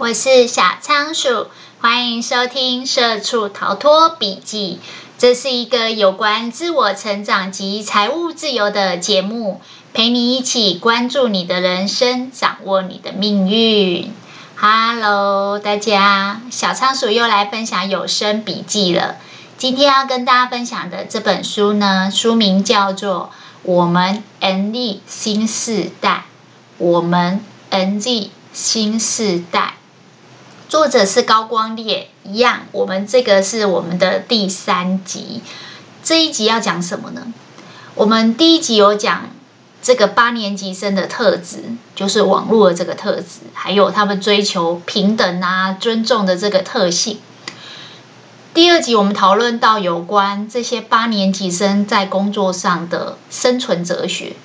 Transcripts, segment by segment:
我是小仓鼠，欢迎收听《社畜逃脱笔记》。这是一个有关自我成长及财务自由的节目，陪你一起关注你的人生，掌握你的命运。Hello，大家，小仓鼠又来分享有声笔记了。今天要跟大家分享的这本书呢，书名叫做《我们 NZ 新世代》。我们 NZ 新世代。作者是高光烈，一样。我们这个是我们的第三集，这一集要讲什么呢？我们第一集有讲这个八年级生的特质，就是网络的这个特质，还有他们追求平等啊、尊重的这个特性。第二集我们讨论到有关这些八年级生在工作上的生存哲学，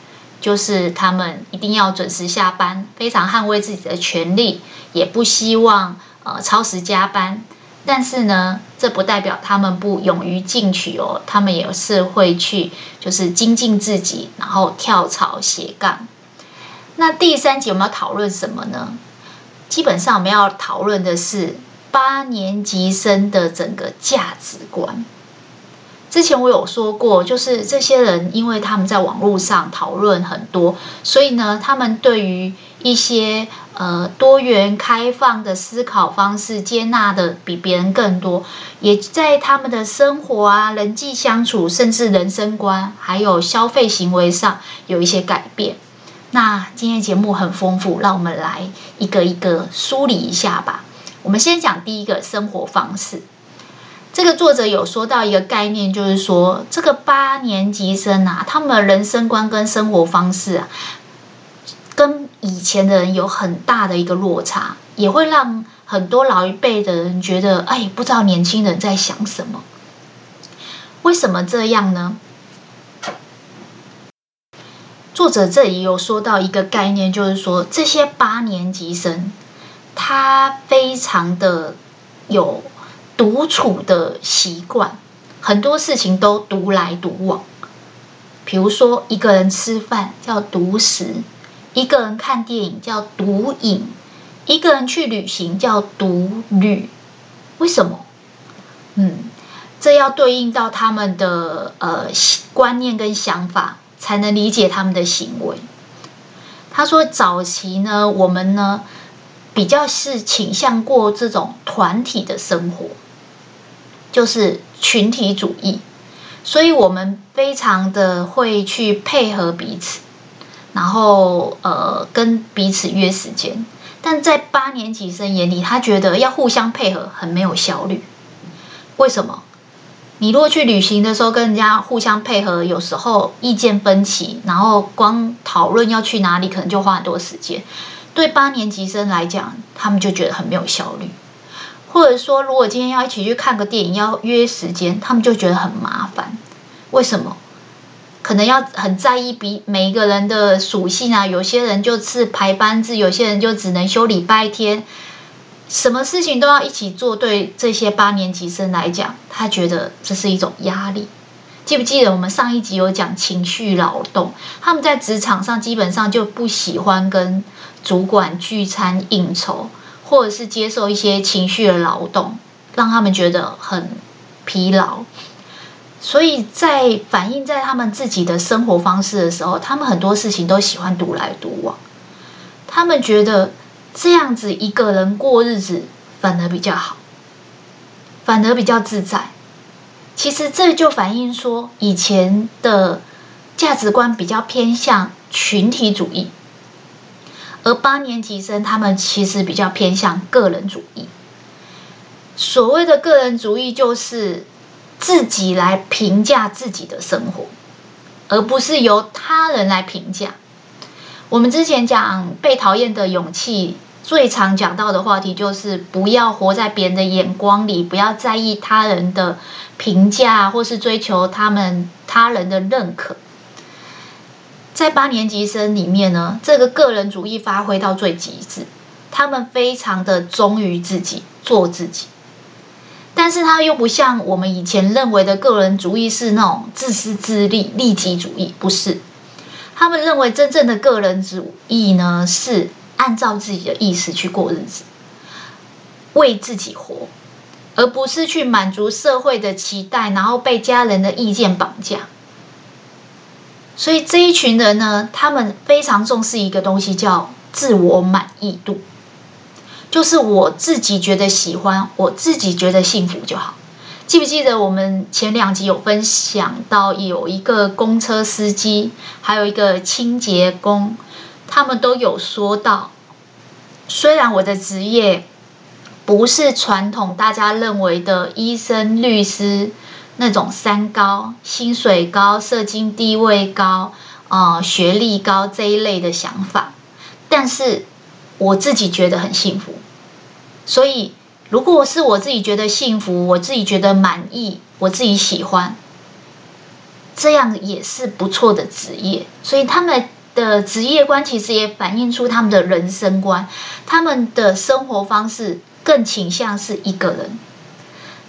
就是他们一定要准时下班，非常捍卫自己的权利，也不希望。呃，超时加班，但是呢，这不代表他们不勇于进取哦。他们也是会去，就是精进自己，然后跳槽斜杠。那第三集我们要讨论什么呢？基本上我们要讨论的是八年级生的整个价值观。之前我有说过，就是这些人，因为他们在网络上讨论很多，所以呢，他们对于一些呃多元开放的思考方式接纳的比别人更多，也在他们的生活啊、人际相处，甚至人生观，还有消费行为上有一些改变。那今天节目很丰富，让我们来一个一个梳理一下吧。我们先讲第一个生活方式。这个作者有说到一个概念，就是说这个八年级生啊，他们的人生观跟生活方式啊，以前的人有很大的一个落差，也会让很多老一辈的人觉得，哎，不知道年轻人在想什么。为什么这样呢？作者这里有说到一个概念，就是说这些八年级生，他非常的有。独处的习惯，很多事情都独来独往。比如说，一个人吃饭叫独食，一个人看电影叫独影，一个人去旅行叫独旅。为什么？嗯，这要对应到他们的呃观念跟想法，才能理解他们的行为。他说，早期呢，我们呢比较是倾向过这种团体的生活。就是群体主义，所以我们非常的会去配合彼此，然后呃跟彼此约时间。但在八年级生眼里，他觉得要互相配合很没有效率。为什么？你如果去旅行的时候跟人家互相配合，有时候意见分歧，然后光讨论要去哪里，可能就花很多时间。对八年级生来讲，他们就觉得很没有效率。或者说，如果今天要一起去看个电影，要约时间，他们就觉得很麻烦。为什么？可能要很在意比每一个人的属性啊。有些人就是排班制，有些人就只能休礼拜天，什么事情都要一起做。对这些八年级生来讲，他觉得这是一种压力。记不记得我们上一集有讲情绪劳动？他们在职场上基本上就不喜欢跟主管聚餐应酬。或者是接受一些情绪的劳动，让他们觉得很疲劳，所以在反映在他们自己的生活方式的时候，他们很多事情都喜欢独来独往。他们觉得这样子一个人过日子反而比较好，反而比较自在。其实这就反映说，以前的价值观比较偏向群体主义。而八年级生他们其实比较偏向个人主义。所谓的个人主义，就是自己来评价自己的生活，而不是由他人来评价。我们之前讲被讨厌的勇气，最常讲到的话题就是不要活在别人的眼光里，不要在意他人的评价，或是追求他们他人的认可。在八年级生里面呢，这个个人主义发挥到最极致，他们非常的忠于自己，做自己。但是他又不像我们以前认为的个人主义是那种自私自利、利己主义，不是。他们认为真正的个人主义呢，是按照自己的意思去过日子，为自己活，而不是去满足社会的期待，然后被家人的意见绑架。所以这一群人呢，他们非常重视一个东西，叫自我满意度，就是我自己觉得喜欢，我自己觉得幸福就好。记不记得我们前两集有分享到，有一个公车司机，还有一个清洁工，他们都有说到，虽然我的职业不是传统大家认为的医生、律师。那种三高，薪水高、社经地位高、啊、呃、学历高这一类的想法，但是我自己觉得很幸福。所以，如果是我自己觉得幸福，我自己觉得满意，我自己喜欢，这样也是不错的职业。所以他们的职业观其实也反映出他们的人生观，他们的生活方式更倾向是一个人。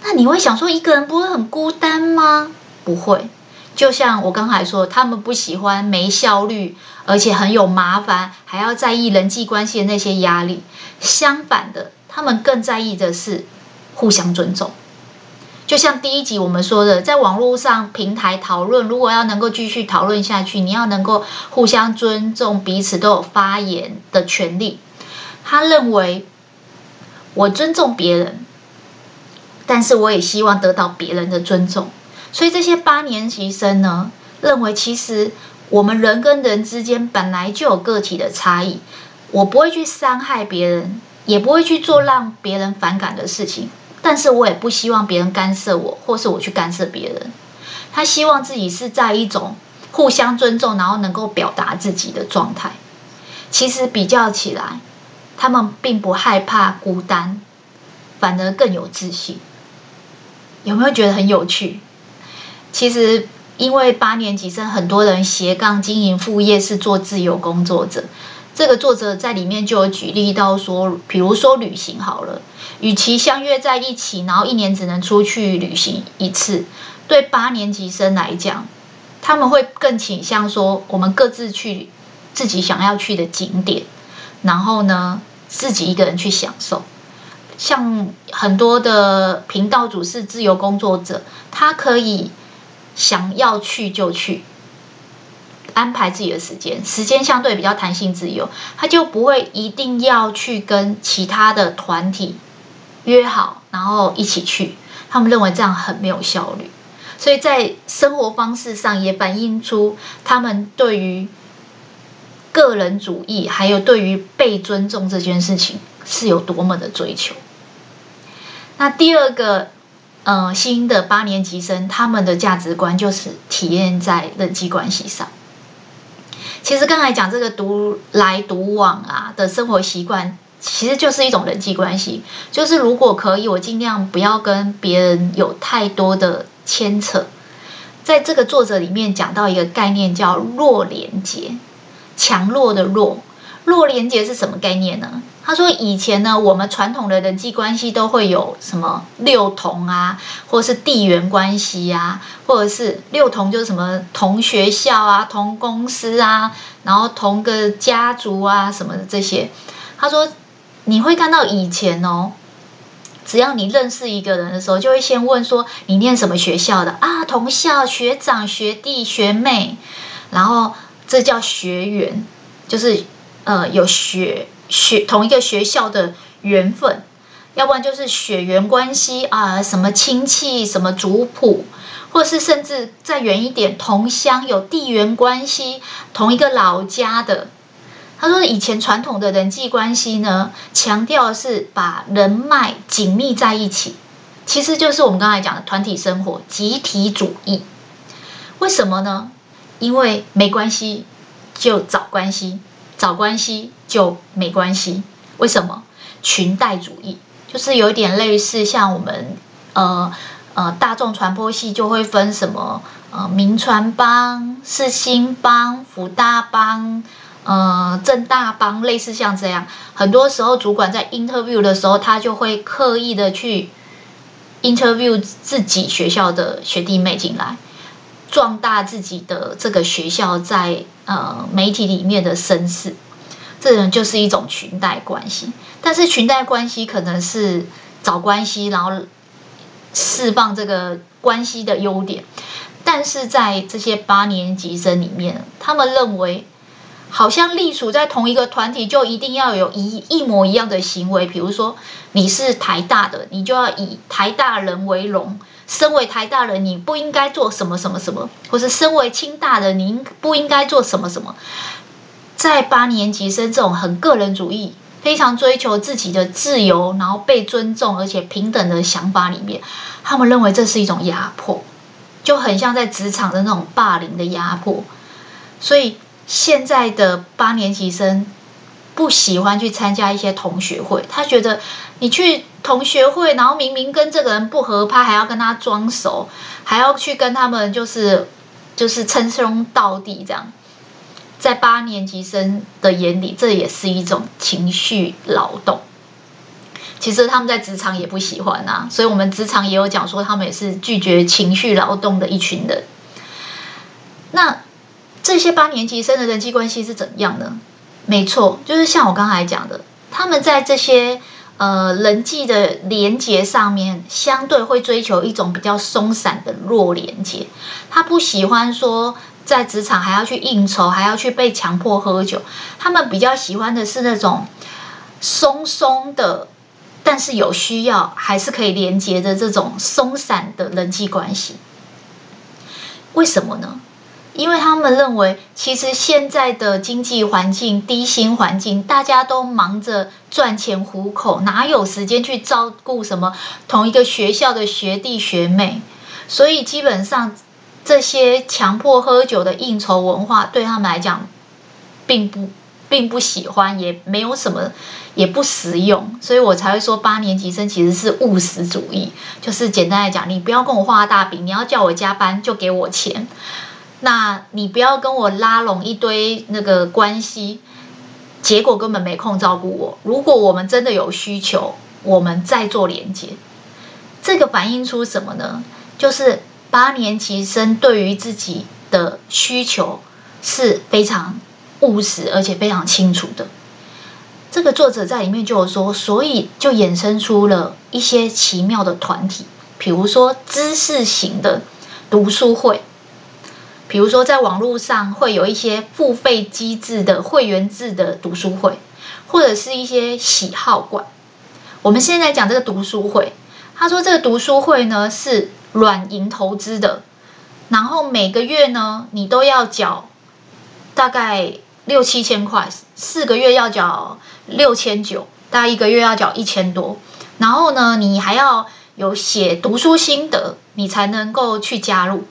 那你会想说，一个人不会很孤单吗？不会，就像我刚才说，他们不喜欢没效率，而且很有麻烦，还要在意人际关系的那些压力。相反的，他们更在意的是互相尊重。就像第一集我们说的，在网络上平台讨论，如果要能够继续讨论下去，你要能够互相尊重，彼此都有发言的权利。他认为，我尊重别人。但是我也希望得到别人的尊重，所以这些八年级生呢，认为其实我们人跟人之间本来就有个体的差异，我不会去伤害别人，也不会去做让别人反感的事情，但是我也不希望别人干涉我，或是我去干涉别人。他希望自己是在一种互相尊重，然后能够表达自己的状态。其实比较起来，他们并不害怕孤单，反而更有自信。有没有觉得很有趣？其实，因为八年级生很多人斜杠经营副业是做自由工作者。这个作者在里面就有举例到说，比如说旅行好了，与其相约在一起，然后一年只能出去旅行一次，对八年级生来讲，他们会更倾向说，我们各自去自己想要去的景点，然后呢，自己一个人去享受。像很多的频道主是自由工作者，他可以想要去就去，安排自己的时间，时间相对比较弹性自由，他就不会一定要去跟其他的团体约好，然后一起去。他们认为这样很没有效率，所以在生活方式上也反映出他们对于个人主义，还有对于被尊重这件事情是有多么的追求。那第二个，呃，新的八年级生，他们的价值观就是体验在人际关系上。其实刚才讲这个独来独往啊的生活习惯，其实就是一种人际关系。就是如果可以，我尽量不要跟别人有太多的牵扯。在这个作者里面讲到一个概念叫弱连接，强弱的弱。弱连结是什么概念呢？他说以前呢，我们传统的人际关系都会有什么六同啊，或者是地缘关系啊，或者是六同就是什么同学校啊、同公司啊，然后同个家族啊什么的这些。他说你会看到以前哦，只要你认识一个人的时候，就会先问说你念什么学校的啊？同校学长、学弟、学妹，然后这叫学缘，就是。呃，有学学同一个学校的缘分，要不然就是血缘关系啊、什么亲戚，什么族谱，或是甚至再远一点，同乡有地缘关系，同一个老家的。他说，以前传统的人际关系呢，强调是把人脉紧密在一起，其实就是我们刚才讲的团体生活、集体主义。为什么呢？因为没关系就找关系。找关系就没关系，为什么？裙带主义就是有点类似，像我们呃呃大众传播系就会分什么呃民传帮、世新帮、辅大帮、呃政大帮，类似像这样。很多时候主管在 interview 的时候，他就会刻意的去 interview 自己学校的学弟妹进来。壮大自己的这个学校在呃媒体里面的声势，这种就是一种裙带关系。但是裙带关系可能是找关系，然后释放这个关系的优点。但是在这些八年级生里面，他们认为。好像隶属在同一个团体，就一定要有一一模一样的行为。比如说，你是台大的，你就要以台大人为荣；身为台大人，你不应该做什么什么什么，或是身为清大的，你应不应该做什么什么。在八年级生这种很个人主义、非常追求自己的自由，然后被尊重而且平等的想法里面，他们认为这是一种压迫，就很像在职场的那种霸凌的压迫，所以。现在的八年级生不喜欢去参加一些同学会，他觉得你去同学会，然后明明跟这个人不合拍，还要跟他装熟，还要去跟他们就是就是称兄道弟这样，在八年级生的眼里，这也是一种情绪劳动。其实他们在职场也不喜欢啊，所以我们职场也有讲说，他们也是拒绝情绪劳动的一群人。那。这些八年级生的人际关系是怎样呢？没错，就是像我刚才讲的，他们在这些呃人际的连接上面，相对会追求一种比较松散的弱连接。他不喜欢说在职场还要去应酬，还要去被强迫喝酒。他们比较喜欢的是那种松松的，但是有需要还是可以连接的这种松散的人际关系。为什么呢？因为他们认为，其实现在的经济环境、低薪环境，大家都忙着赚钱糊口，哪有时间去照顾什么同一个学校的学弟学妹？所以基本上，这些强迫喝酒的应酬文化对他们来讲，并不并不喜欢，也没有什么，也不实用。所以我才会说，八年级生其实是务实主义，就是简单来讲，你不要跟我画大饼，你要叫我加班就给我钱。那你不要跟我拉拢一堆那个关系，结果根本没空照顾我。如果我们真的有需求，我们再做连接。这个反映出什么呢？就是八年级生对于自己的需求是非常务实而且非常清楚的。这个作者在里面就有说，所以就衍生出了一些奇妙的团体，比如说知识型的读书会。比如说，在网络上会有一些付费机制的会员制的读书会，或者是一些喜好馆。我们现在讲这个读书会，他说这个读书会呢是软银投资的，然后每个月呢你都要缴大概六七千块，四个月要缴六千九，大概一个月要缴一千多。然后呢，你还要有写读书心得，你才能够去加入。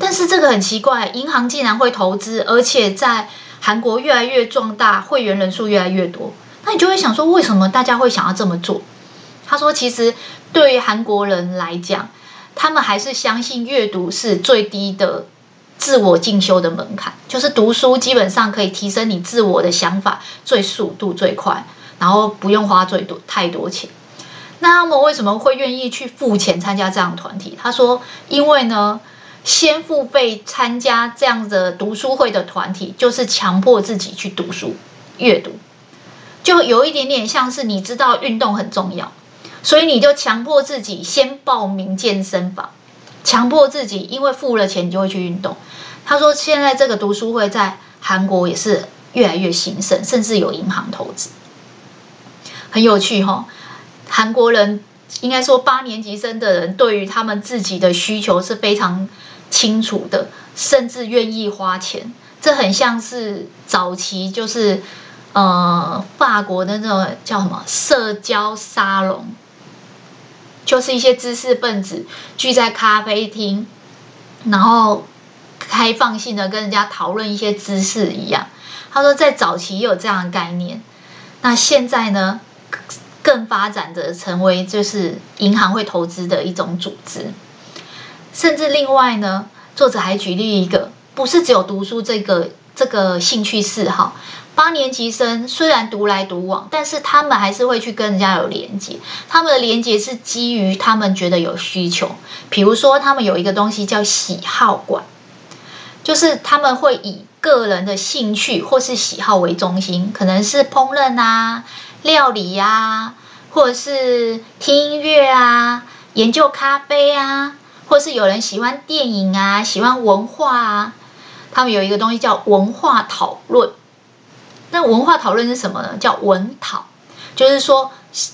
但是这个很奇怪，银行竟然会投资，而且在韩国越来越壮大，会员人数越来越多。那你就会想说，为什么大家会想要这么做？他说，其实对于韩国人来讲，他们还是相信阅读是最低的自我进修的门槛，就是读书基本上可以提升你自我的想法，最速度最快，然后不用花最多太多钱。那他们为什么会愿意去付钱参加这样的团体？他说，因为呢。先付费参加这样的读书会的团体，就是强迫自己去读书、阅读，就有一点点像是你知道运动很重要，所以你就强迫自己先报名健身房，强迫自己，因为付了钱你就会去运动。他说，现在这个读书会在韩国也是越来越兴盛，甚至有银行投资，很有趣哈、哦。韩国人应该说八年级生的人，对于他们自己的需求是非常。清楚的，甚至愿意花钱，这很像是早期就是呃法国的那种叫什么社交沙龙，就是一些知识分子聚在咖啡厅，然后开放性的跟人家讨论一些知识一样。他说在早期也有这样的概念，那现在呢更发展的成为就是银行会投资的一种组织。甚至另外呢，作者还举例一个，不是只有读书这个这个兴趣嗜好。八年级生虽然独来独往，但是他们还是会去跟人家有连接。他们的连接是基于他们觉得有需求。比如说，他们有一个东西叫喜好馆，就是他们会以个人的兴趣或是喜好为中心，可能是烹饪啊、料理啊，或者是听音乐啊、研究咖啡啊，或是有人喜欢电影啊、喜欢文化啊。他们有一个东西叫文化讨论。那文化讨论是什么呢？叫文讨，就是说。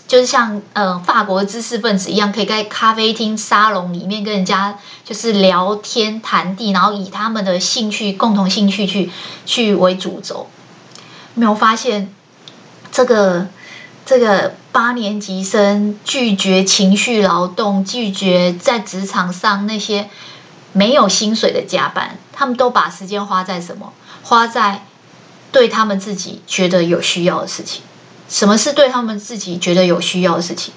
就是像呃法国知识分子一样，可以在咖啡厅沙龙里面跟人家就是聊天谈地，然后以他们的兴趣、共同兴趣去去为主轴。没有发现这个这个八年级生拒绝情绪劳动，拒绝在职场上那些没有薪水的加班，他们都把时间花在什么？花在对他们自己觉得有需要的事情。什么是对他们自己觉得有需要的事情？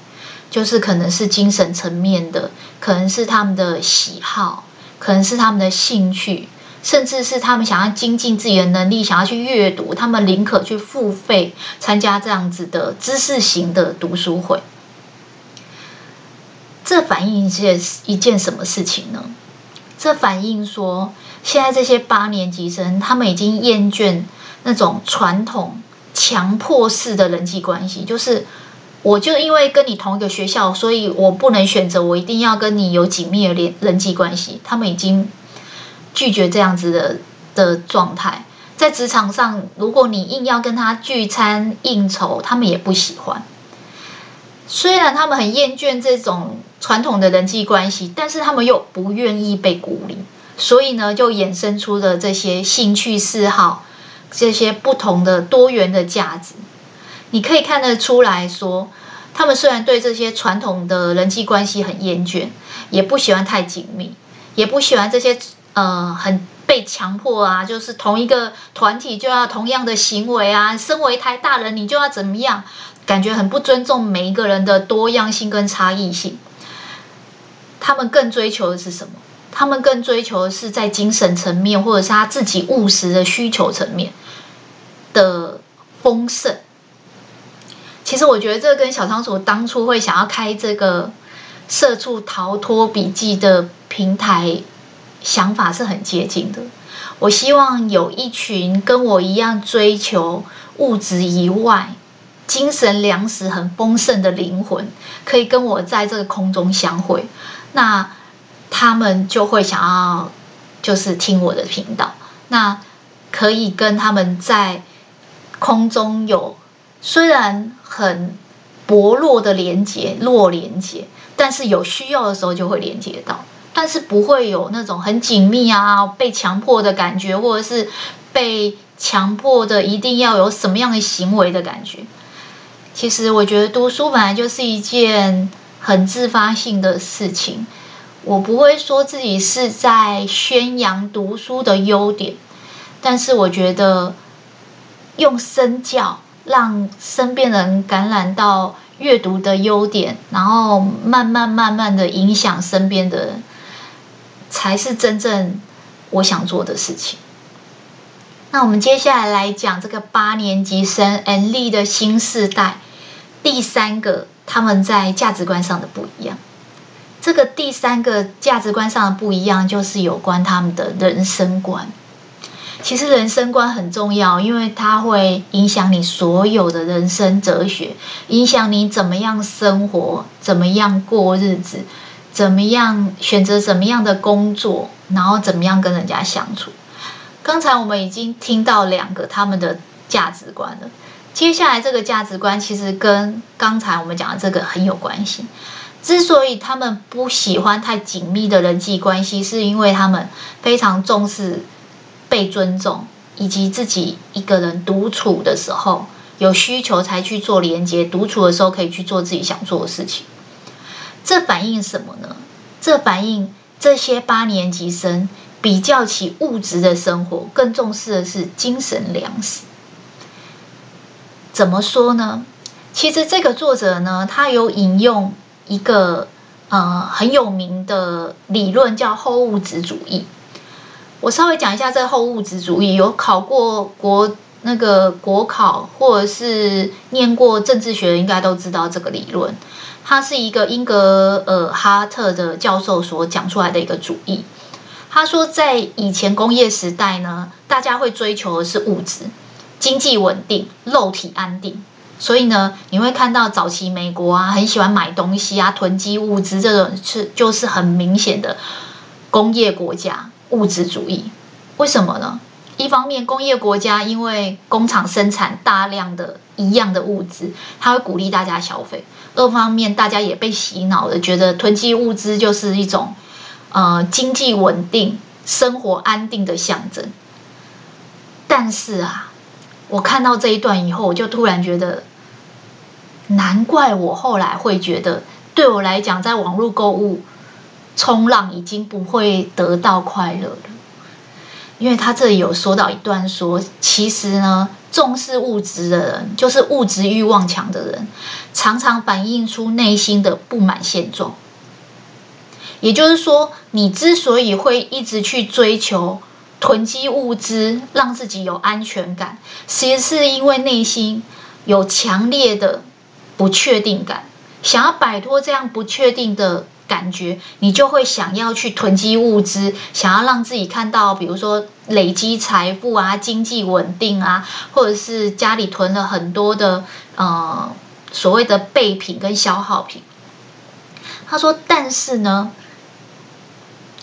就是可能是精神层面的，可能是他们的喜好，可能是他们的兴趣，甚至是他们想要精进自己的能力，想要去阅读，他们宁可去付费参加这样子的知识型的读书会。这反映一件一件什么事情呢？这反映说，现在这些八年级生，他们已经厌倦那种传统。强迫式的人际关系，就是我就因为跟你同一个学校，所以我不能选择，我一定要跟你有紧密的联人际关系。他们已经拒绝这样子的的状态。在职场上，如果你硬要跟他聚餐应酬，他们也不喜欢。虽然他们很厌倦这种传统的人际关系，但是他们又不愿意被孤立，所以呢，就衍生出了这些兴趣嗜好。这些不同的多元的价值，你可以看得出来说，他们虽然对这些传统的人际关系很厌倦，也不喜欢太紧密，也不喜欢这些呃很被强迫啊，就是同一个团体就要同样的行为啊，身为台大人你就要怎么样，感觉很不尊重每一个人的多样性跟差异性。他们更追求的是什么？他们更追求的是在精神层面，或者是他自己务实的需求层面的丰盛。其实我觉得这跟小仓鼠当初会想要开这个“社畜逃脱笔记”的平台想法是很接近的。我希望有一群跟我一样追求物质以外精神粮食很丰盛的灵魂，可以跟我在这个空中相会。那。他们就会想要，就是听我的频道，那可以跟他们在空中有虽然很薄弱的连接，弱连接，但是有需要的时候就会连接到，但是不会有那种很紧密啊，被强迫的感觉，或者是被强迫的一定要有什么样的行为的感觉。其实我觉得读书本来就是一件很自发性的事情。我不会说自己是在宣扬读书的优点，但是我觉得用身教让身边人感染到阅读的优点，然后慢慢慢慢的影响身边的人，才是真正我想做的事情。那我们接下来来讲这个八年级生 N 丽的新世代，第三个他们在价值观上的不一样。这个第三个价值观上的不一样，就是有关他们的人生观。其实人生观很重要，因为它会影响你所有的人生哲学，影响你怎么样生活，怎么样过日子，怎么样选择怎么样的工作，然后怎么样跟人家相处。刚才我们已经听到两个他们的价值观了，接下来这个价值观其实跟刚才我们讲的这个很有关系。之所以他们不喜欢太紧密的人际关系，是因为他们非常重视被尊重，以及自己一个人独处的时候有需求才去做连接，独处的时候可以去做自己想做的事情。这反映什么呢？这反映这些八年级生比较起物质的生活，更重视的是精神粮食。怎么说呢？其实这个作者呢，他有引用。一个呃很有名的理论叫后物质主义。我稍微讲一下这后物质主义，有考过国那个国考或者是念过政治学的，应该都知道这个理论。它是一个英格尔哈特的教授所讲出来的一个主义。他说，在以前工业时代呢，大家会追求的是物质、经济稳定、肉体安定，所以呢，你会看到早期美国啊，很喜欢买东西啊，囤积物资，这种是就是很明显的工业国家物质主义。为什么呢？一方面，工业国家因为工厂生产大量的一样的物资，它会鼓励大家消费；二方面，大家也被洗脑的觉得囤积物资就是一种呃经济稳定、生活安定的象征。但是啊，我看到这一段以后，我就突然觉得，难怪我后来会觉得，对我来讲，在网络购物冲浪已经不会得到快乐了。因为他这里有说到一段说，其实呢，重视物质的人，就是物质欲望强的人，常常反映出内心的不满现状。也就是说，你之所以会一直去追求囤积物资，让自己有安全感，其实是因为内心有强烈的不确定感，想要摆脱这样不确定的。感觉你就会想要去囤积物资，想要让自己看到，比如说累积财富啊、经济稳定啊，或者是家里囤了很多的呃所谓的备品跟消耗品。他说：“但是呢，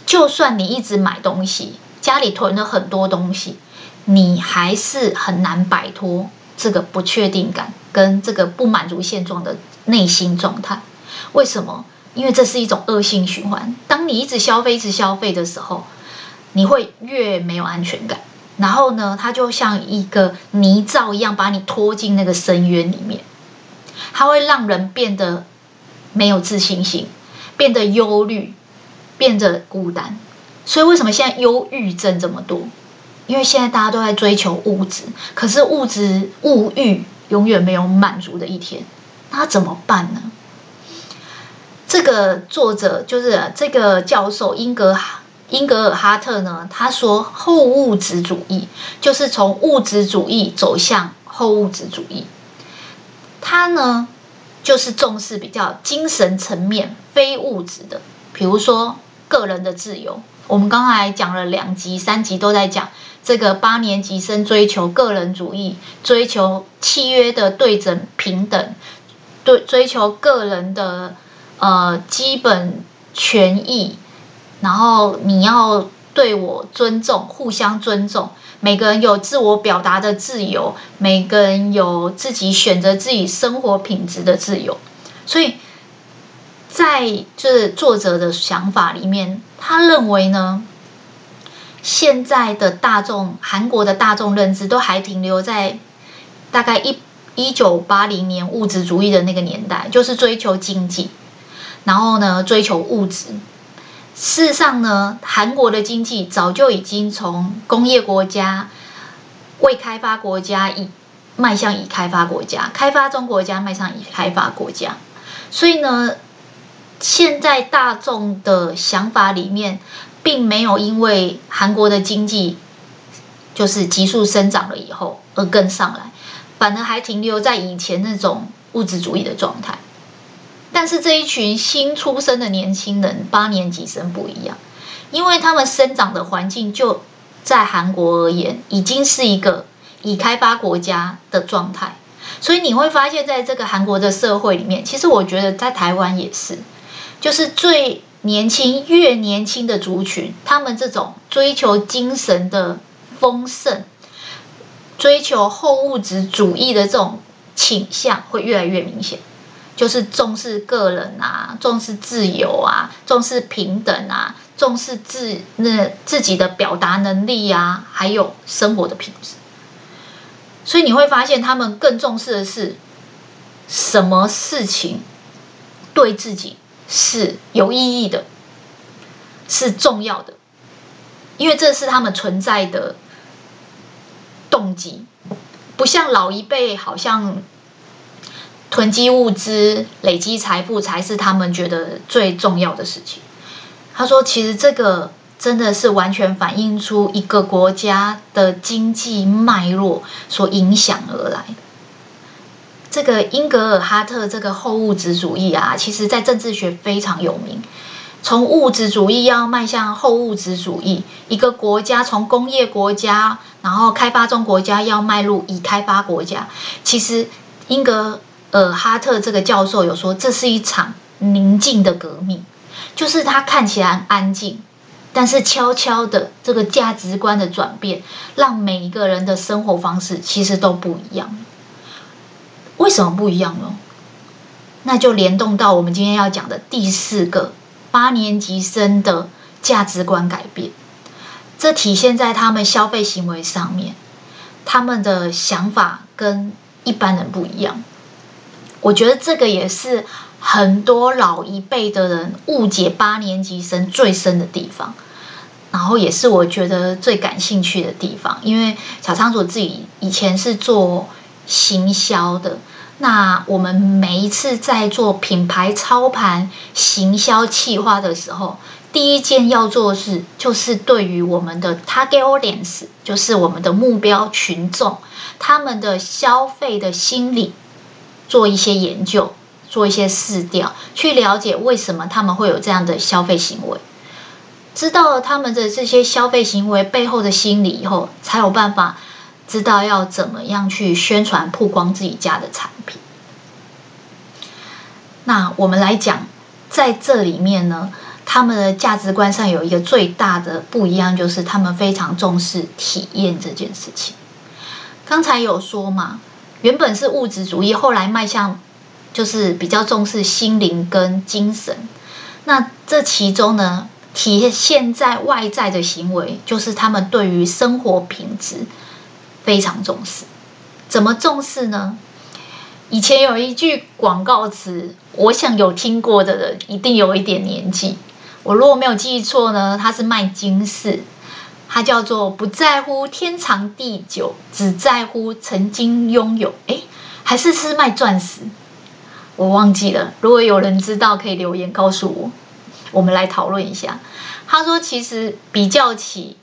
就算你一直买东西，家里囤了很多东西，你还是很难摆脱这个不确定感跟这个不满足现状的内心状态。为什么？”因为这是一种恶性循环。当你一直消费、一直消费的时候，你会越没有安全感。然后呢，它就像一个泥沼一样，把你拖进那个深渊里面。它会让人变得没有自信心，变得忧虑，变得孤单。所以，为什么现在忧郁症这么多？因为现在大家都在追求物质，可是物质物欲永远没有满足的一天。那怎么办呢？这个作者就是这个教授英格英格尔哈特呢，他说后物质主义就是从物质主义走向后物质主义。他呢就是重视比较精神层面非物质的，比如说个人的自由。我们刚才讲了两集、三集都在讲这个八年级生追求个人主义，追求契约的对等平等，对追求个人的。呃，基本权益，然后你要对我尊重，互相尊重。每个人有自我表达的自由，每个人有自己选择自己生活品质的自由。所以，在这作者的想法里面，他认为呢，现在的大众，韩国的大众认知都还停留在大概一一九八零年物质主义的那个年代，就是追求经济。然后呢，追求物质。事实上呢，韩国的经济早就已经从工业国家、未开发国家已迈向已开发国家，开发中国家迈向已开发国家。所以呢，现在大众的想法里面，并没有因为韩国的经济就是急速生长了以后而跟上来，反而还停留在以前那种物质主义的状态。但是这一群新出生的年轻人，八年级生不一样，因为他们生长的环境就在韩国而言，已经是一个已开发国家的状态，所以你会发现在这个韩国的社会里面，其实我觉得在台湾也是，就是最年轻、越年轻的族群，他们这种追求精神的丰盛、追求后物质主义的这种倾向，会越来越明显。就是重视个人啊，重视自由啊，重视平等啊，重视自那自己的表达能力啊，还有生活的品质。所以你会发现，他们更重视的是什么事情对自己是有意义的，是重要的，因为这是他们存在的动机，不像老一辈好像。囤积物资、累积财富才是他们觉得最重要的事情。他说：“其实这个真的是完全反映出一个国家的经济脉络所影响而来。这个英格尔哈特这个后物质主义啊，其实在政治学非常有名。从物质主义要迈向后物质主义，一个国家从工业国家，然后开发中国家要迈入已开发国家。其实，英格尔哈特这个教授有说，这是一场宁静的革命，就是它看起来安静，但是悄悄的这个价值观的转变，让每一个人的生活方式其实都不一样。为什么不一样呢？那就联动到我们今天要讲的第四个。八年级生的价值观改变，这体现在他们消费行为上面，他们的想法跟一般人不一样。我觉得这个也是很多老一辈的人误解八年级生最深的地方，然后也是我觉得最感兴趣的地方。因为小仓鼠自己以前是做行销的。那我们每一次在做品牌操盘、行销企划的时候，第一件要做的事就是对于我们的 target audience，就是我们的目标群众，他们的消费的心理做一些研究，做一些试调，去了解为什么他们会有这样的消费行为。知道了他们的这些消费行为背后的心理以后，才有办法。知道要怎么样去宣传曝光自己家的产品。那我们来讲，在这里面呢，他们的价值观上有一个最大的不一样，就是他们非常重视体验这件事情。刚才有说嘛，原本是物质主义，后来迈向就是比较重视心灵跟精神。那这其中呢，体现在外在的行为，就是他们对于生活品质。非常重视，怎么重视呢？以前有一句广告词，我想有听过的人一定有一点年纪。我如果没有记错呢，它是卖金饰，它叫做“不在乎天长地久，只在乎曾经拥有”。诶，还是是卖钻石？我忘记了。如果有人知道，可以留言告诉我，我们来讨论一下。他说，其实比较起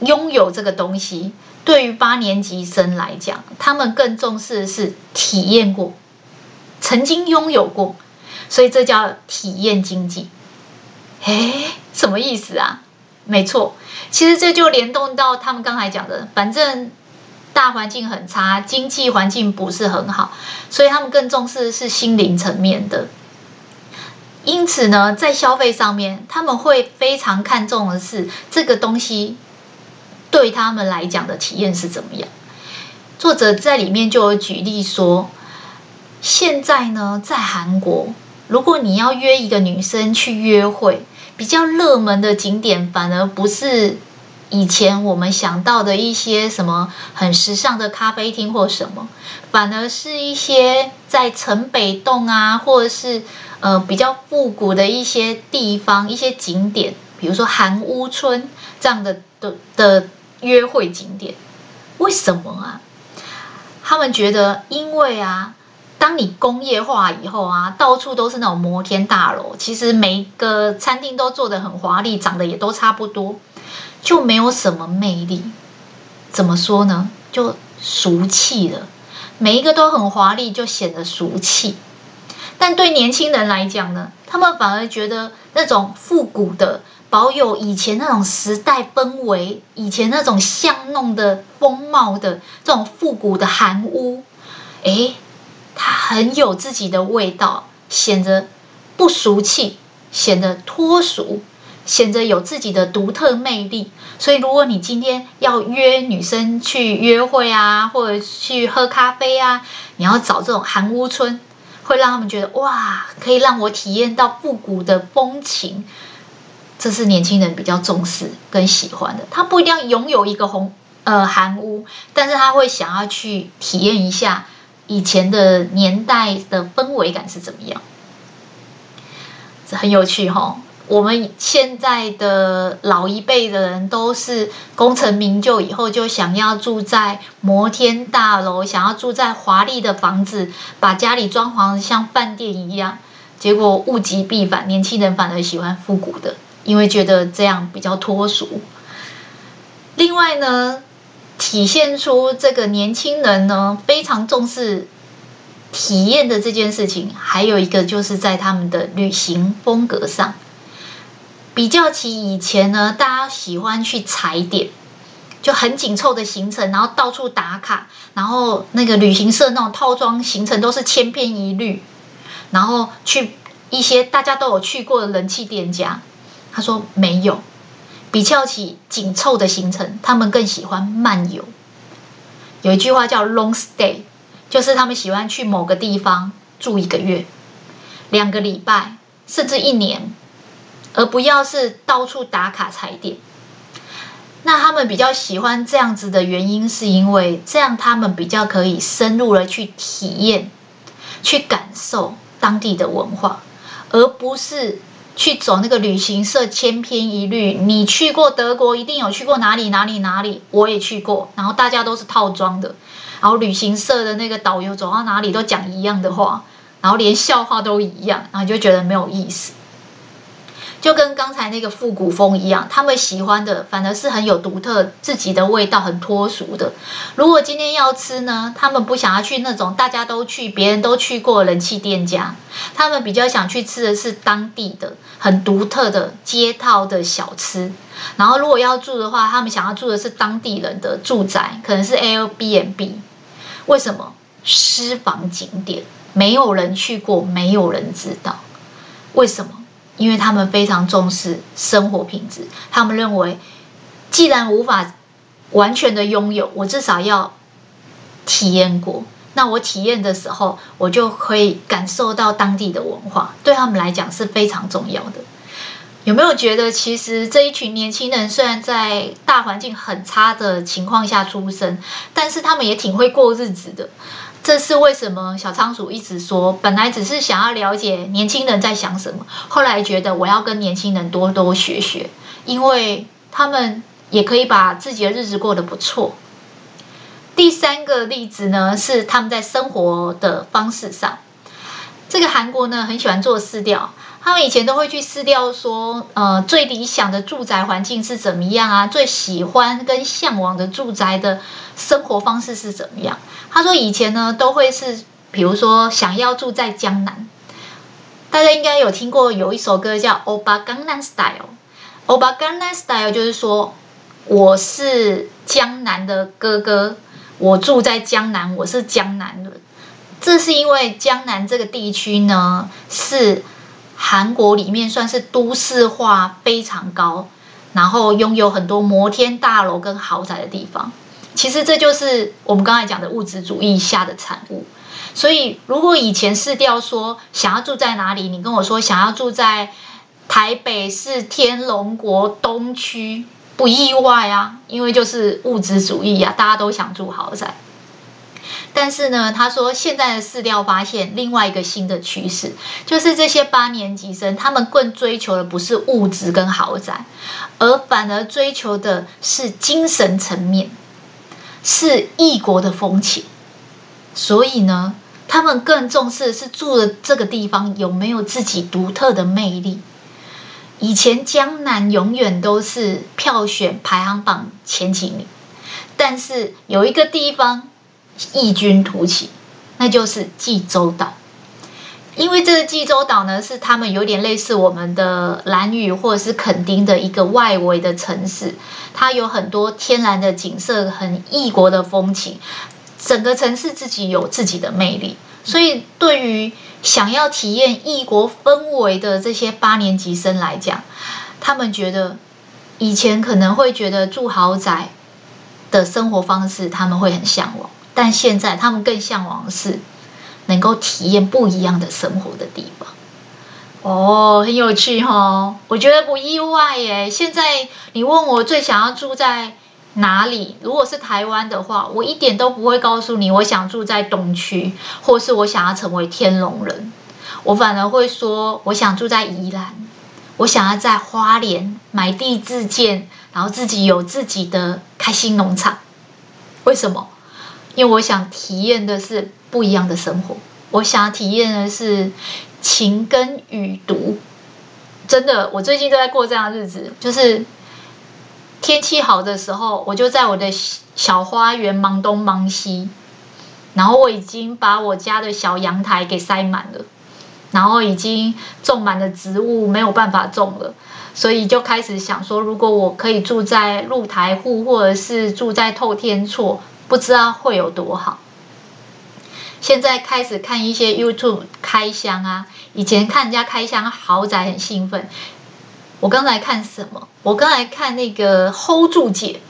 拥有这个东西。对于八年级生来讲，他们更重视的是体验过，曾经拥有过，所以这叫体验经济。诶，什么意思啊？没错，其实这就联动到他们刚才讲的，反正大环境很差，经济环境不是很好，所以他们更重视的是心灵层面的。因此呢，在消费上面，他们会非常看重的是这个东西。对他们来讲的体验是怎么样？作者在里面就有举例说，现在呢，在韩国，如果你要约一个女生去约会，比较热门的景点反而不是以前我们想到的一些什么很时尚的咖啡厅或什么，反而是一些在城北洞啊，或者是呃比较复古的一些地方、一些景点，比如说韩屋村这样的的的。约会景点，为什么啊？他们觉得，因为啊，当你工业化以后啊，到处都是那种摩天大楼，其实每一个餐厅都做得很华丽，长得也都差不多，就没有什么魅力。怎么说呢？就俗气了。每一个都很华丽，就显得俗气。但对年轻人来讲呢，他们反而觉得那种复古的。保有以前那种时代氛围，以前那种巷弄的风貌的这种复古的韩屋，诶，它很有自己的味道，显得不俗气，显得脱俗，显得有自己的独特魅力。所以，如果你今天要约女生去约会啊，或者去喝咖啡啊，你要找这种韩屋村，会让他们觉得哇，可以让我体验到复古的风情。这是年轻人比较重视跟喜欢的。他不一定要拥有一个红呃韩屋，但是他会想要去体验一下以前的年代的氛围感是怎么样。这很有趣哈、我们现在的老一辈的人都是功成名就以后就想要住在摩天大楼，想要住在华丽的房子，把家里装潢像饭店一样。结果物极必反，年轻人反而喜欢复古的。因为觉得这样比较脱俗。另外呢，体现出这个年轻人呢非常重视体验的这件事情，还有一个就是在他们的旅行风格上。比较起以前呢，大家喜欢去踩点，就很紧凑的行程，然后到处打卡，然后那个旅行社那种套装行程都是千篇一律，然后去一些大家都有去过的人气店家。他说没有，比较起紧凑的行程，他们更喜欢漫游。有一句话叫 long stay，就是他们喜欢去某个地方住一个月、两个礼拜，甚至一年，而不要是到处打卡踩点。那他们比较喜欢这样子的原因，是因为这样他们比较可以深入的去体验、去感受当地的文化，而不是去走那个旅行社千篇一律。你去过德国，一定有去过哪里哪里哪里，我也去过，然后大家都是套装的，然后旅行社的那个导游走到哪里都讲一样的话，然后连笑话都一样，然后就觉得没有意思。就跟刚才那个复古风一样，他们喜欢的反而是很有独特自己的味道，很脱俗的。如果今天要吃呢，他们不想要去那种大家都去、别人都去过人气店家，他们比较想去吃的是当地的、很独特的街道的小吃。然后如果要住的话，他们想要住的是当地人的住宅，可能是 Airbnb。为什么？私房景点，没有人去过，没有人知道。为什么？因为他们非常重视生活品质，他们认为，既然无法完全的拥有，我至少要体验过。那我体验的时候，我就可以感受到当地的文化，对他们来讲是非常重要的。有没有觉得，其实这一群年轻人虽然在大环境很差的情况下出生，但是他们也挺会过日子的。这是为什么？小仓鼠一直说，本来只是想要了解年轻人在想什么，后来觉得我要跟年轻人多多学学，因为他们也可以把自己的日子过得不错。第三个例子呢，是他们在生活的方式上，这个韩国呢很喜欢做饲料。他们以前都会去市调说，呃，最理想的住宅环境是怎么样啊？最喜欢跟向往的住宅的生活方式是怎么样？他说以前呢都会是，比如说想要住在江南，大家应该有听过有一首歌叫《欧巴江南 Style》，欧巴江南 Style 就是说我是江南的哥哥，我住在江南，我是江南人。这是因为江南这个地区呢是。韩国里面算是都市化非常高，然后拥有很多摩天大楼跟豪宅的地方。其实这就是我们刚才讲的物质主义下的产物。所以，如果以前市调说想要住在哪里，你跟我说想要住在台北市天龙国东区，不意外啊，因为就是物质主义啊，大家都想住豪宅。但是呢，他说现在的市调发现另外一个新的趋势，就是这些八年级生他们更追求的不是物质跟豪宅，而反而追求的是精神层面，是异国的风情。所以呢，他们更重视的是住的这个地方有没有自己独特的魅力。以前江南永远都是票选排行榜前几名，但是有一个地方。异军突起，那就是济州岛。因为这个济州岛呢，是他们有点类似我们的兰屿或者是垦丁的一个外围的城市，它有很多天然的景色，很异国的风情。整个城市自己有自己的魅力，所以对于想要体验异国氛围的这些八年级生来讲，他们觉得以前可能会觉得住豪宅的生活方式，他们会很向往。但现在他们更向往的是能够体验不一样的生活的地方。哦，很有趣哦，我觉得不意外耶。现在你问我最想要住在哪里？如果是台湾的话，我一点都不会告诉你我想住在东区，或是我想要成为天龙人。我反而会说我想住在宜兰，我想要在花莲买地自建，然后自己有自己的开心农场。为什么？因为我想体验的是不一样的生活，我想体验的是晴耕雨读。真的，我最近都在过这样的日子，就是天气好的时候，我就在我的小花园忙东忙西，然后我已经把我家的小阳台给塞满了，然后已经种满了植物，没有办法种了，所以就开始想说，如果我可以住在露台户，或者是住在透天厝，不知道会有多好。现在开始看一些 YouTube 开箱啊，以前看人家开箱豪宅很兴奋。我刚才看什么？我刚才看那个 Hold 住姐，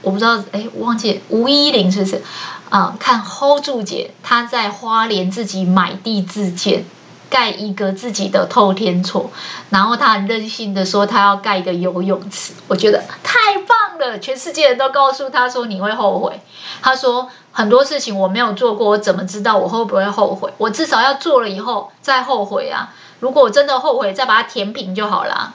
我不知道，哎，我忘记吴依林是不是？啊、看 Hold 住姐，她在花莲自己买地自建，盖一个自己的透天厝，然后他很任性的说，他要盖一个游泳池，我觉得太棒了，全世界人都告诉他说你会后悔，他说很多事情我没有做过，我怎么知道我会不会后悔？我至少要做了以后再后悔啊。如果我真的后悔，再把它填平就好了。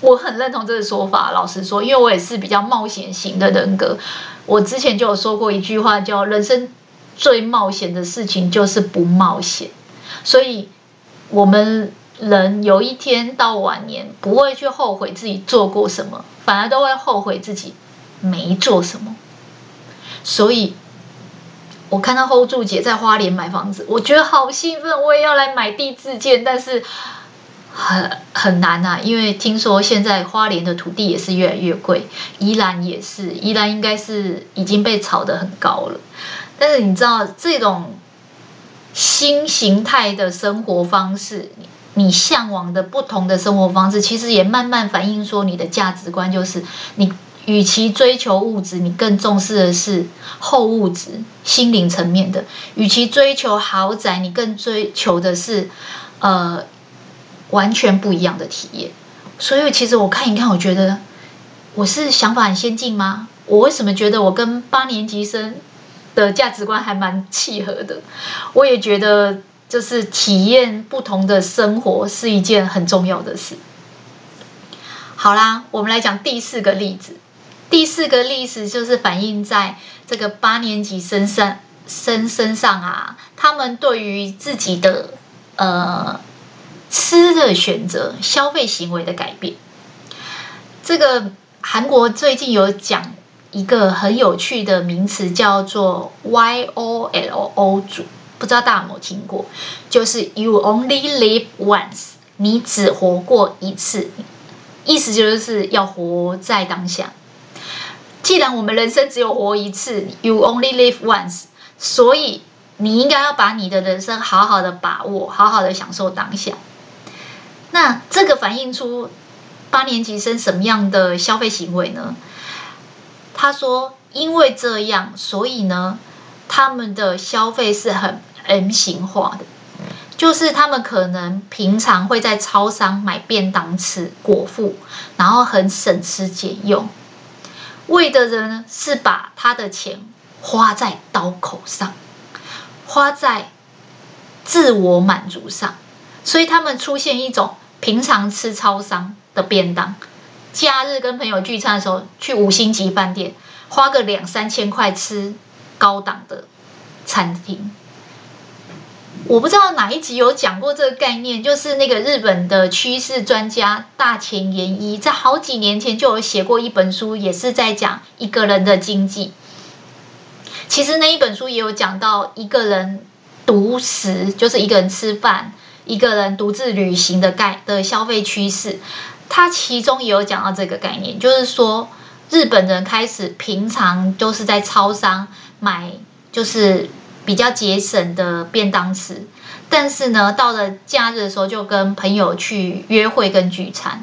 我很认同这个说法，老实说，因为我也是比较冒险型的人格。我之前就有说过一句话，叫“人生最冒险的事情就是不冒险”。所以，我们人有一天到晚年，不会去后悔自己做过什么，反而都会后悔自己没做什么。所以。我看到 hold 住姐在花莲买房子，我觉得好兴奋，我也要来买地自建，但是很很难啊，因为听说现在花莲的土地也是越来越贵，宜兰也是，宜兰应该是已经被炒得很高了。但是你知道这种新形态的生活方式，你向往的不同的生活方式，其实也慢慢反映说你的价值观就是你。与其追求物质，你更重视的是后物质、心灵层面的；与其追求豪宅，你更追求的是呃完全不一样的体验。所以，其实我看一看，我觉得我是想法很先进吗？我为什么觉得我跟八年级生的价值观还蛮契合的？我也觉得，就是体验不同的生活是一件很重要的事。好啦，我们来讲第四个例子。第四个例子就是反映在这个八年级生身身身上啊，他们对于自己的呃吃的选择、消费行为的改变。这个韩国最近有讲一个很有趣的名词，叫做 YOLO 组，不知道大家有没有听过？就是 You only live once，你只活过一次，意思就是要活在当下。既然我们人生只有活一次，You only live once，所以你应该要把你的人生好好的把握，好好的享受当下。那这个反映出八年级生什么样的消费行为呢？他说，因为这样，所以呢，他们的消费是很 M 型化的，就是他们可能平常会在超商买便当吃果腹，然后很省吃俭用。为的人，是把他的钱花在刀口上，花在自我满足上，所以他们出现一种平常吃超商的便当，假日跟朋友聚餐的时候去五星级饭店，花个两三千块吃高档的餐厅。我不知道哪一集有讲过这个概念，就是那个日本的趋势专家大前研一，在好几年前就有写过一本书，也是在讲一个人的经济。其实那一本书也有讲到一个人独食，就是一个人吃饭，一个人独自旅行的概的消费趋势。他其中也有讲到这个概念，就是说日本人开始平常都是在超商买，就是。比较节省的便当吃，但是呢，到了假日的时候就跟朋友去约会跟聚餐，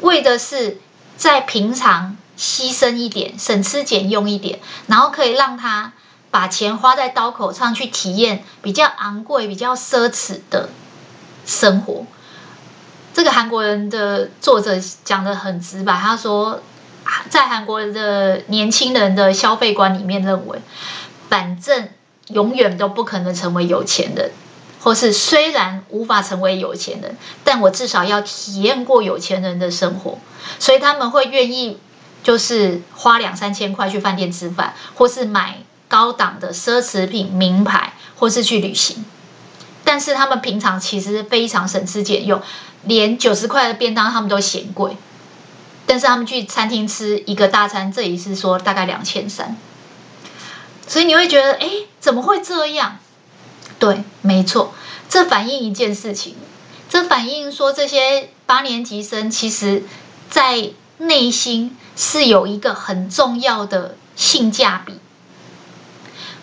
为的是在平常牺牲一点，省吃俭用一点，然后可以让他把钱花在刀口上去体验比较昂贵、比较奢侈的生活。这个韩国人的作者讲得很直白，他说，在韩国的年轻人的消费观里面认为，反正。永远都不可能成为有钱人，或是虽然无法成为有钱人，但我至少要体验过有钱人的生活，所以他们会愿意就是花两三千块去饭店吃饭，或是买高档的奢侈品、名牌，或是去旅行。但是他们平常其实非常省吃俭用，连九十块的便当他们都嫌贵，但是他们去餐厅吃一个大餐，这里是说大概两千三。所以你会觉得，哎，怎么会这样？对，没错，这反映一件事情，这反映说这些八年级生其实，在内心是有一个很重要的性价比。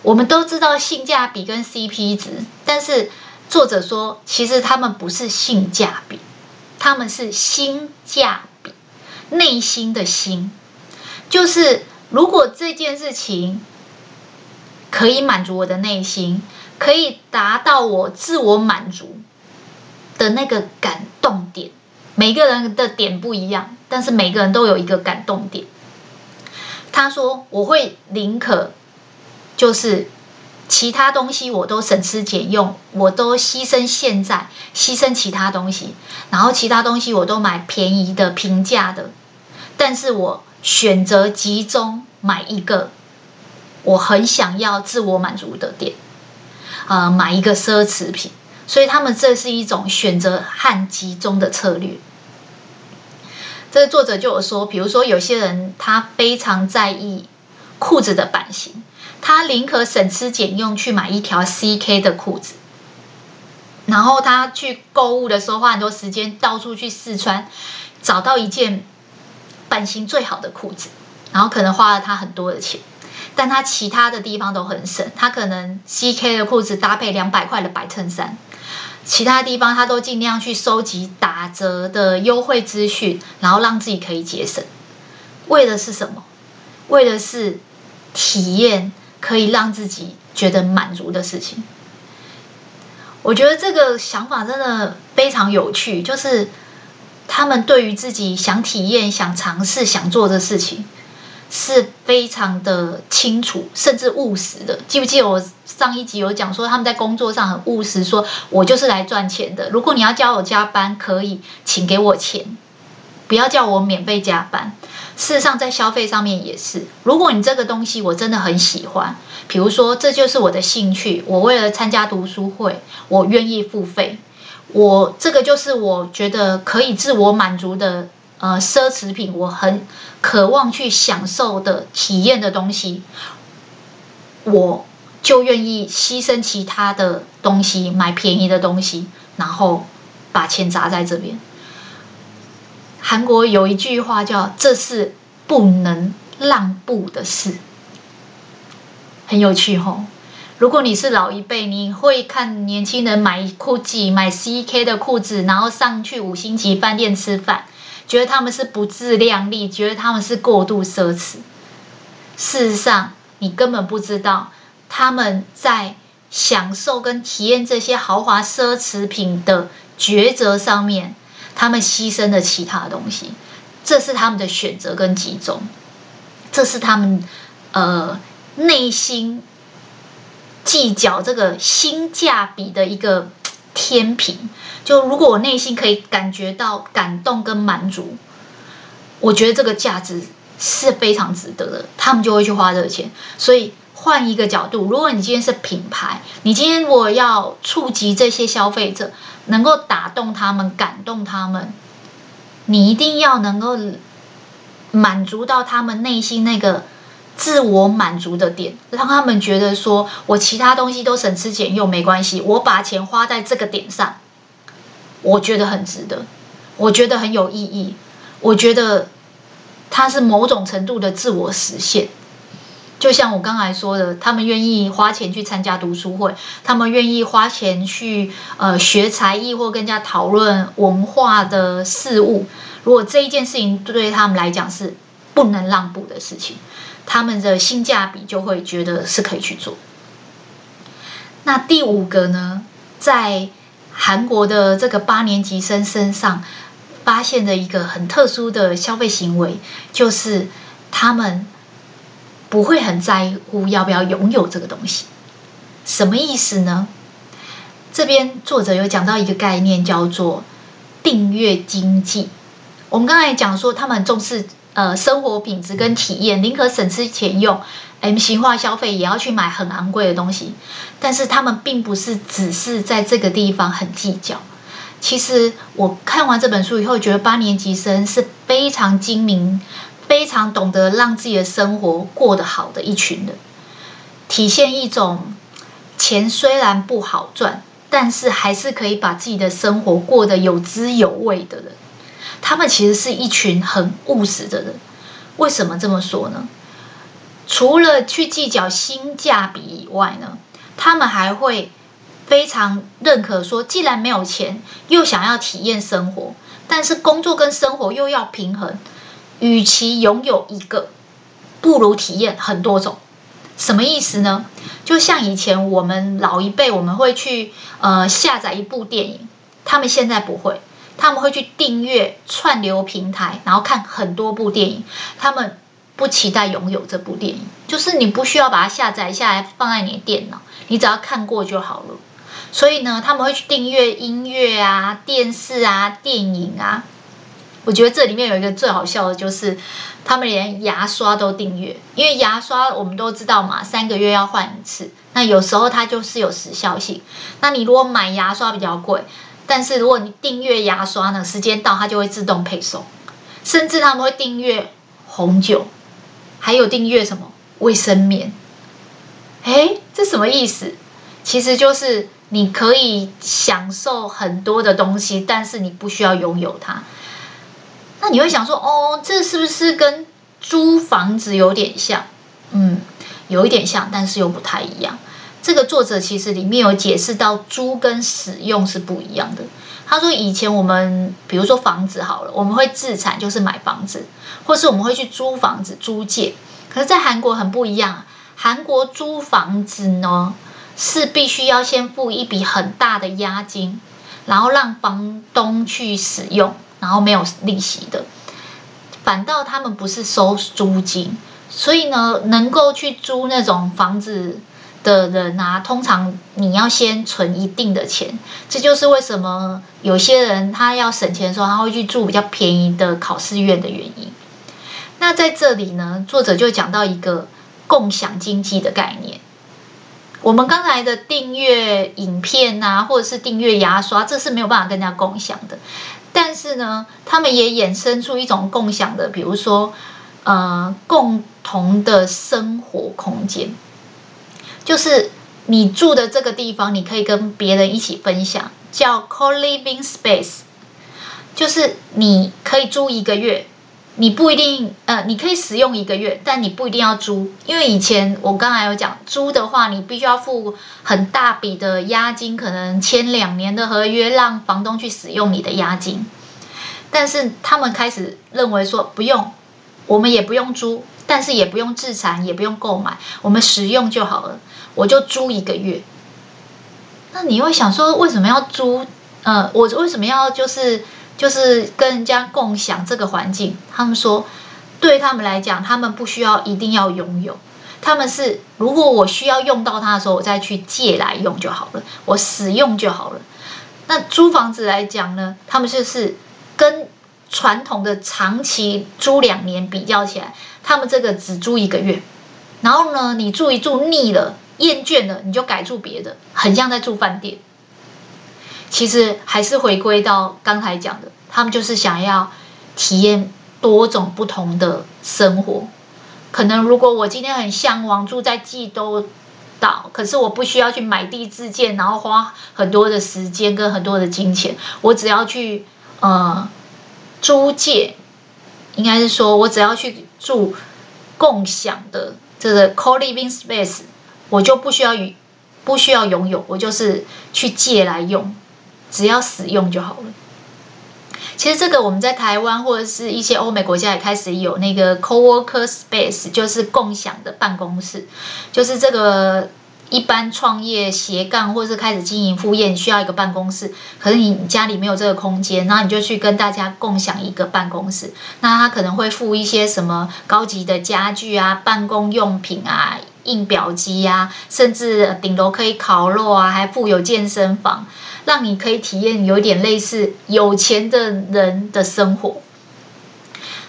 我们都知道性价比跟 CP 值，但是作者说，其实他们不是性价比，他们是心价比，内心的心，就是如果这件事情可以满足我的内心，可以达到我自我满足的那个感动点，每个人的点不一样，但是每个人都有一个感动点。他说：“我会宁可。”就是其他东西我都省吃俭用，我都牺牲现在，牺牲其他东西，然后其他东西我都买便宜的、平价的，但是我选择集中买一个我很想要自我满足的点，呃，买一个奢侈品，所以他们这是一种选择和集中的策略。这个作者就有说，比如说有些人他非常在意裤子的版型。他宁可省吃俭用去买一条 CK 的裤子，然后他去购物的时候花很多时间到处去试穿，找到一件版型最好的裤子，然后可能花了他很多的钱，但他其他的地方都很省。他可能 CK 的裤子搭配两百块的白衬衫，其他地方他都尽量去收集打折的优惠资讯，然后让自己可以节省。为的是什么？为的是体验。可以让自己觉得满足的事情，我觉得这个想法真的非常有趣。就是他们对于自己想体验、想尝试、想做的事情，是非常的清楚，甚至务实的。记不记得我上一集有讲说，他们在工作上很务实，说我就是来赚钱的。如果你要叫我加班，可以，请给我钱，不要叫我免费加班。事实上，在消费上面也是。如果你这个东西我真的很喜欢，比如说这就是我的兴趣，我为了参加读书会，我愿意付费。我这个就是我觉得可以自我满足的呃奢侈品，我很渴望去享受的体验的东西，我就愿意牺牲其他的东西，买便宜的东西，然后把钱砸在这边。韩国有一句话叫“这是不能让步的事”，很有趣吼。如果你是老一辈，你会看年轻人买裤子、买 CK 的裤子，然后上去五星级饭店吃饭，觉得他们是不自量力，觉得他们是过度奢侈。事实上，你根本不知道他们在享受跟体验这些豪华奢侈品的抉择上面。他们牺牲了其他东西，这是他们的选择跟集中，这是他们呃内心计较这个性价比的一个天平。就如果我内心可以感觉到感动跟满足，我觉得这个价值是非常值得的，他们就会去花这个钱。所以换一个角度，如果你今天是品牌，你今天我要触及这些消费者。能够打动他们、感动他们，你一定要能够满足到他们内心那个自我满足的点，让他们觉得说：“我其他东西都省吃俭用没关系，我把钱花在这个点上，我觉得很值得，我觉得很有意义，我觉得它是某种程度的自我实现。”就像我刚才说的，他们愿意花钱去参加读书会，他们愿意花钱去呃学才艺或跟人家讨论文化的事物。如果这一件事情对他们来讲是不能让步的事情，他们的性价比就会觉得是可以去做。那第五个呢，在韩国的这个八年级生身上发现的一个很特殊的消费行为，就是他们。不会很在乎要不要拥有这个东西，什么意思呢？这边作者有讲到一个概念，叫做订阅经济。我们刚才讲说，他们重视呃生活品质跟体验，宁可省吃俭用，M 型化消费，也要去买很昂贵的东西。但是他们并不是只是在这个地方很计较。其实我看完这本书以后，觉得八年级生是非常精明。非常懂得让自己的生活过得好的一群人，体现一种钱虽然不好赚，但是还是可以把自己的生活过得有滋有味的人。他们其实是一群很务实的人。为什么这么说呢？除了去计较性价比以外呢，他们还会非常认可说，既然没有钱，又想要体验生活，但是工作跟生活又要平衡，与其拥有一个，不如体验很多种。什么意思呢？就像以前我们老一辈，我们会去呃下载一部电影，他们现在不会，他们会去订阅串流平台，然后看很多部电影，他们。不期待拥有这部电影，就是你不需要把它下载下来放在你的电脑，你只要看过就好了。所以呢，他们会去订阅音乐啊、电视啊、电影啊。我觉得这里面有一个最好笑的，就是他们连牙刷都订阅，因为牙刷我们都知道嘛，三个月要换一次。那有时候它就是有时效性。那你如果买牙刷比较贵，但是如果你订阅牙刷呢，时间到它就会自动配送。甚至他们会订阅红酒。还有订阅什么卫生棉？诶，这什么意思？其实就是你可以享受很多的东西，但是你不需要拥有它。那你会想说，哦，这是不是跟租房子有点像？嗯，有一点像，但是又不太一样。这个作者其实里面有解释到，租跟使用是不一样的。他说：“以前我们比如说房子好了，我们会自产，就是买房子，或是我们会去租房子租借。可是，在韩国很不一样，韩国租房子呢是必须要先付一笔很大的押金，然后让房东去使用，然后没有利息的。反倒他们不是收租金，所以呢，能够去租那种房子。”的人啊，通常你要先存一定的钱，这就是为什么有些人他要省钱的时候，他会去住比较便宜的考试院的原因。那在这里呢，作者就讲到一个共享经济的概念。我们刚才的订阅影片啊，或者是订阅牙刷，这是没有办法跟人家共享的。但是呢，他们也衍生出一种共享的，比如说呃，共同的生活空间。就是你住的这个地方，你可以跟别人一起分享，叫 co-living space。就是你可以租一个月，你不一定呃，你可以使用一个月，但你不一定要租，因为以前我刚才有讲，租的话你必须要付很大笔的押金，可能签两年的合约，让房东去使用你的押金。但是他们开始认为说不用，我们也不用租。但是也不用自产，也不用购买，我们使用就好了。我就租一个月。那你会想说，为什么要租？呃，我为什么要就是就是跟人家共享这个环境？他们说，对他们来讲，他们不需要一定要拥有，他们是如果我需要用到它的时候，我再去借来用就好了，我使用就好了。那租房子来讲呢，他们就是跟。传统的长期租两年比较起来，他们这个只租一个月，然后呢，你住一住腻了、厌倦了，你就改住别的，很像在住饭店。其实还是回归到刚才讲的，他们就是想要体验多种不同的生活。可能如果我今天很向往住在济州岛，可是我不需要去买地自建，然后花很多的时间跟很多的金钱，我只要去呃。租借，应该是说，我只要去住共享的这个 co-living space，我就不需要与不需要拥有，我就是去借来用，只要使用就好了。其实这个我们在台湾或者是一些欧美国家也开始有那个 co-worker space，就是共享的办公室，就是这个。一般创业斜杠或者是开始经营副业，你需要一个办公室，可是你家里没有这个空间，然后你就去跟大家共享一个办公室。那他可能会附一些什么高级的家具啊、办公用品啊、印表机啊，甚至顶楼可以烤肉啊，还附有健身房，让你可以体验有点类似有钱的人的生活。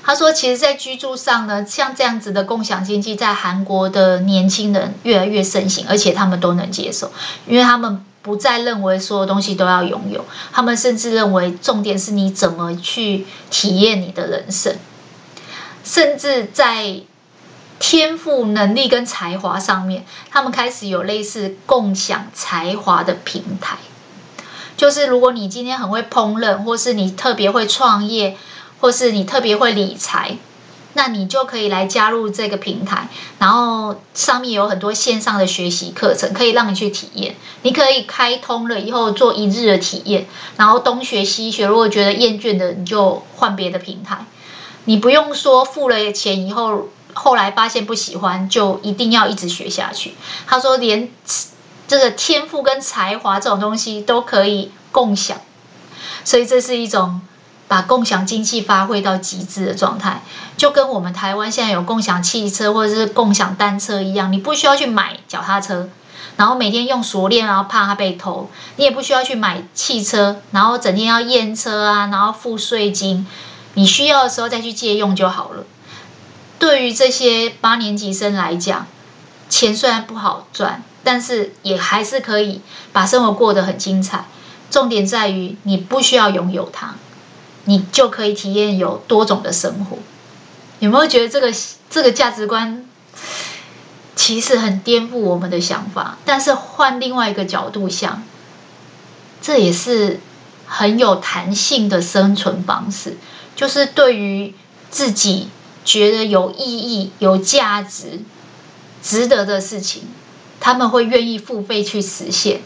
他说：“其实，在居住上呢，像这样子的共享经济，在韩国的年轻人越来越盛行，而且他们都能接受，因为他们不再认为所有东西都要拥有，他们甚至认为重点是你怎么去体验你的人生，甚至在天赋、能力跟才华上面，他们开始有类似共享才华的平台。就是如果你今天很会烹饪，或是你特别会创业，或是你特别会理财。那你就可以来加入这个平台，然后上面有很多线上的学习课程，可以让你去体验。你可以开通了以后做一日的体验，然后东学西学。如果觉得厌倦的，你就换别的平台。你不用说付了钱以后，后来发现不喜欢，就一定要一直学下去。他说，连这个天赋跟才华这种东西都可以共享，所以这是一种。把共享经济发挥到极致的状态，就跟我们台湾现在有共享汽车或者是共享单车一样，你不需要去买脚踏车，然后每天用锁链，然后怕它被偷；你也不需要去买汽车，然后整天要验车啊，然后付税金。你需要的时候再去借用就好了。对于这些八年级生来讲，钱虽然不好赚，但是也还是可以把生活过得很精彩。重点在于你不需要拥有它。你就可以体验有多种的生活，有没有觉得这个这个价值观其实很颠覆我们的想法？但是换另外一个角度想，这也是很有弹性的生存方式。就是对于自己觉得有意义、有价值、值得的事情，他们会愿意付费去实现，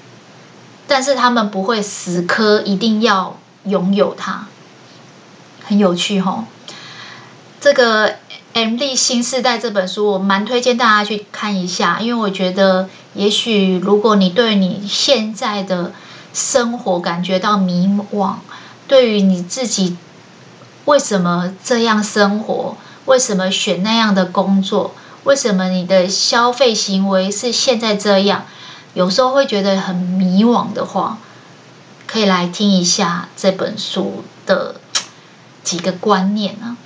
但是他们不会死磕一定要拥有它。很有趣哈，这个《MZ 新世代》这本书我蛮推荐大家去看一下，因为我觉得，也许如果你对你现在的生活感觉到迷惘，对于你自己为什么这样生活，为什么选那样的工作，为什么你的消费行为是现在这样，有时候会觉得很迷惘的话，可以来听一下这本书的。几个观念呢？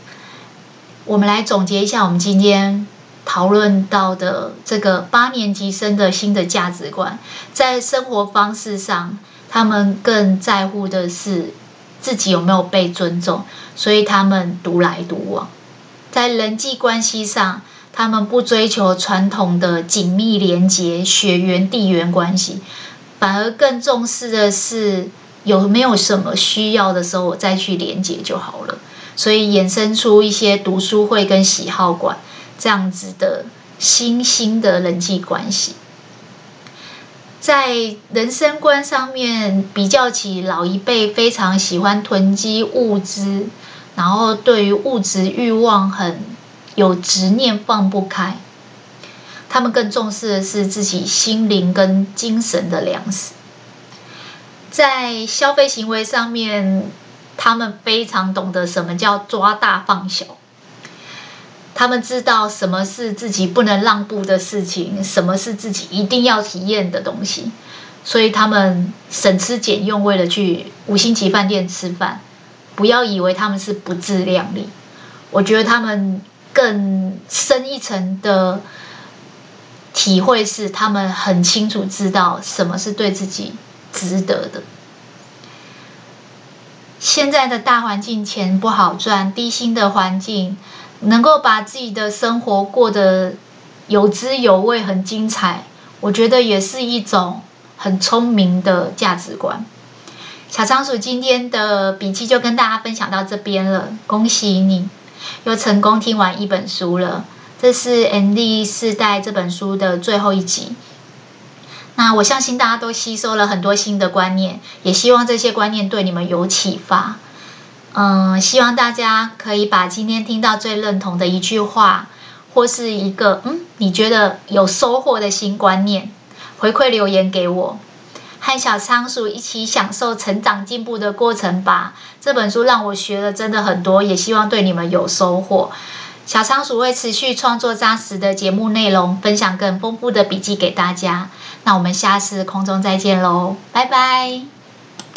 我们来总结一下，我们今天讨论到的这个八年级生的新的价值观，在生活方式上，他们更在乎的是自己有没有被尊重，所以他们独来独往。在人际关系上，他们不追求传统的紧密连接、血缘地缘关系，反而更重视的是。有没有什么需要的时候，我再去连接就好了。所以衍生出一些读书会跟喜好馆这样子的新兴的人际关系。在人生观上面，比较起老一辈非常喜欢囤积物资，然后对于物质欲望很有执念放不开，他们更重视的是自己心灵跟精神的粮食。在消费行为上面，他们非常懂得什么叫抓大放小。他们知道什么是自己不能让步的事情，什么是自己一定要体验的东西。所以他们省吃俭用，为了去五星级饭店吃饭。不要以为他们是不自量力，我觉得他们更深一层的体会是，他们很清楚知道什么是对自己。值得的。现在的大环境，钱不好赚，低薪的环境，能够把自己的生活过得有滋有味、很精彩，我觉得也是一种很聪明的价值观。小仓鼠今天的笔记就跟大家分享到这边了，恭喜你又成功听完一本书了。这是《MZ 世代》这本书的最后一集。那我相信大家都吸收了很多新的观念，也希望这些观念对你们有启发。嗯，希望大家可以把今天听到最认同的一句话，或是一个嗯你觉得有收获的新观念，回馈留言给我，和小仓鼠一起享受成长进步的过程吧。这本书让我学了真的很多，也希望对你们有收获。小仓鼠会持续创作扎实的节目内容，分享更丰富的笔记给大家。那我们下次空中再见喽，拜拜。